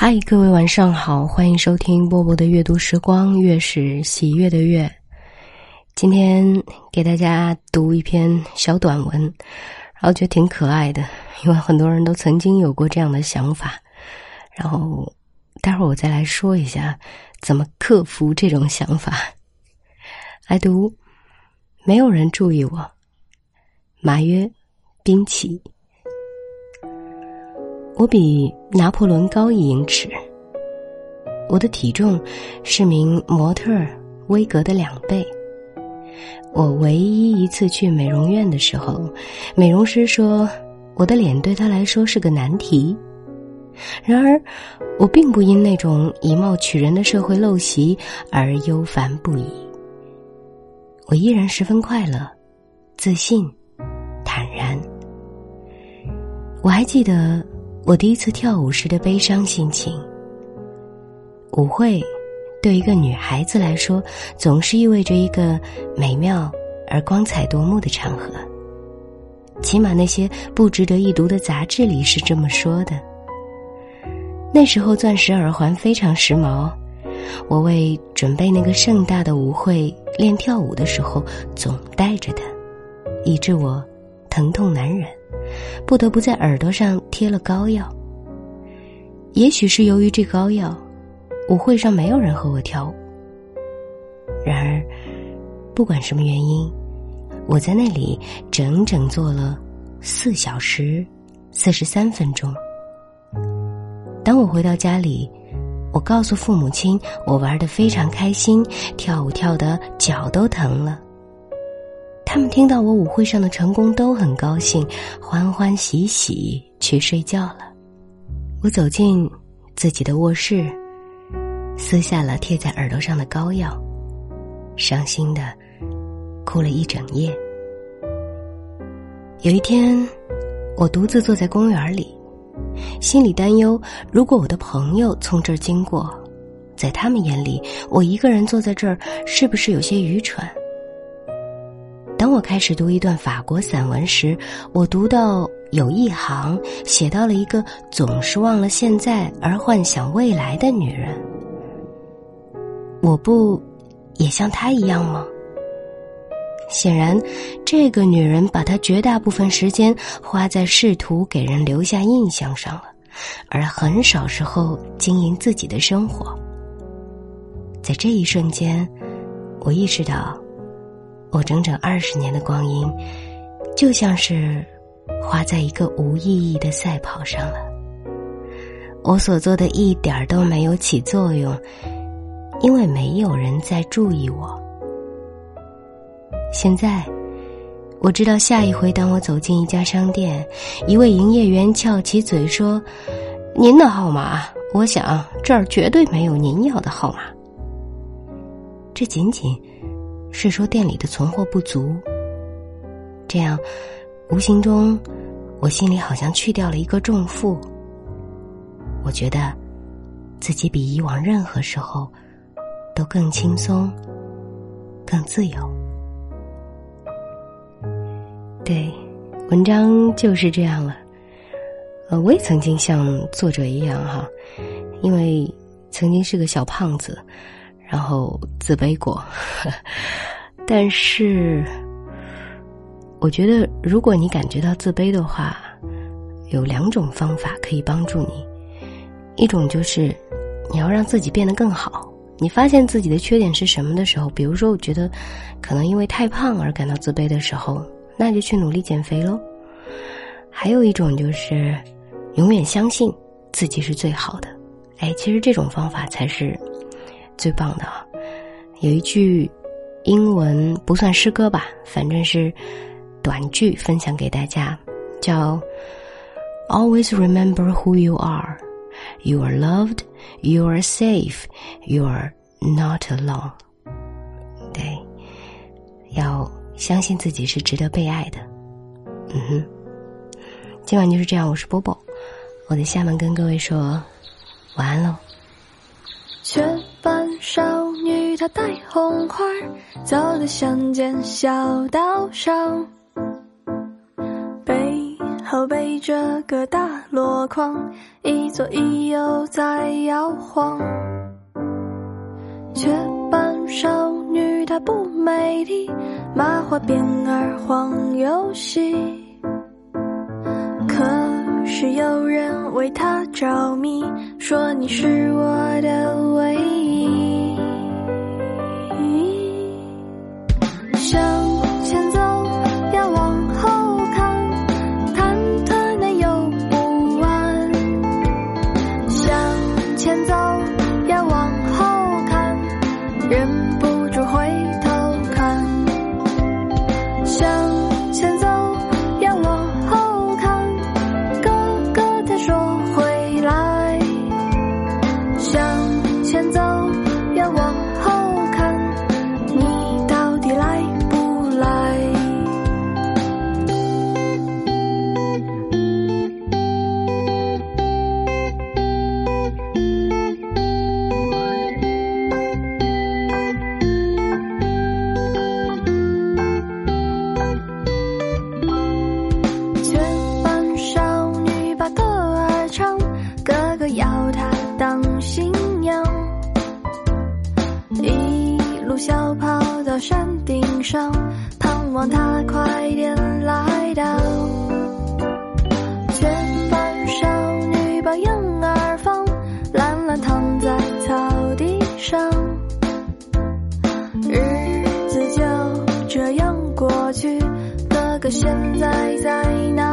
嗨，各位晚上好，欢迎收听波波的阅读时光，月是喜悦的月。今天给大家读一篇小短文，然后觉得挺可爱的，因为很多人都曾经有过这样的想法。然后待会儿我再来说一下怎么克服这种想法。来读，没有人注意我。马约，冰奇。我比拿破仑高一英尺，我的体重是名模特威格的两倍。我唯一一次去美容院的时候，美容师说我的脸对他来说是个难题。然而，我并不因那种以貌取人的社会陋习而忧烦不已。我依然十分快乐、自信、坦然。我还记得。我第一次跳舞时的悲伤心情。舞会对一个女孩子来说，总是意味着一个美妙而光彩夺目的场合。起码那些不值得一读的杂志里是这么说的。那时候钻石耳环非常时髦，我为准备那个盛大的舞会练跳舞的时候总戴着它，以致我疼痛难忍。不得不在耳朵上贴了膏药。也许是由于这膏药，舞会上没有人和我跳舞。然而，不管什么原因，我在那里整整坐了四小时四十三分钟。当我回到家里，我告诉父母亲，我玩的非常开心，跳舞跳得脚都疼了。他们听到我舞会上的成功都很高兴，欢欢喜喜去睡觉了。我走进自己的卧室，撕下了贴在耳朵上的膏药，伤心的哭了一整夜。有一天，我独自坐在公园里，心里担忧：如果我的朋友从这儿经过，在他们眼里，我一个人坐在这儿是不是有些愚蠢？当我开始读一段法国散文时，我读到有一行写到了一个总是忘了现在而幻想未来的女人。我不也像她一样吗？显然，这个女人把她绝大部分时间花在试图给人留下印象上了，而很少时候经营自己的生活。在这一瞬间，我意识到。我整整二十年的光阴，就像是花在一个无意义的赛跑上了。我所做的一点儿都没有起作用，因为没有人在注意我。现在，我知道下一回当我走进一家商店，一位营业员翘起嘴说：“您的号码，我想这儿绝对没有您要的号码。”这仅仅。是说店里的存货不足，这样，无形中，我心里好像去掉了一个重负。我觉得，自己比以往任何时候，都更轻松，更自由。对，文章就是这样了。呃，我也曾经像作者一样哈，因为曾经是个小胖子。然后自卑过，但是，我觉得如果你感觉到自卑的话，有两种方法可以帮助你。一种就是你要让自己变得更好。你发现自己的缺点是什么的时候，比如说我觉得可能因为太胖而感到自卑的时候，那就去努力减肥喽。还有一种就是永远相信自己是最好的。哎，其实这种方法才是。最棒的啊，有一句英文不算诗歌吧，反正是短句，分享给大家，叫 “Always remember who you are. You are loved. You are safe. You are not alone.” 对，要相信自己是值得被爱的。嗯哼，今晚就是这样，我是波波，我在厦门跟各位说晚安喽。她戴红花，走在乡间小道上，背后背着个大箩筐，一左一右在摇晃。雀斑少女她不美丽，麻花辫儿晃又细，可是有人为她着迷，说你是我的唯一。上，日子就这样过去。哥哥现在在哪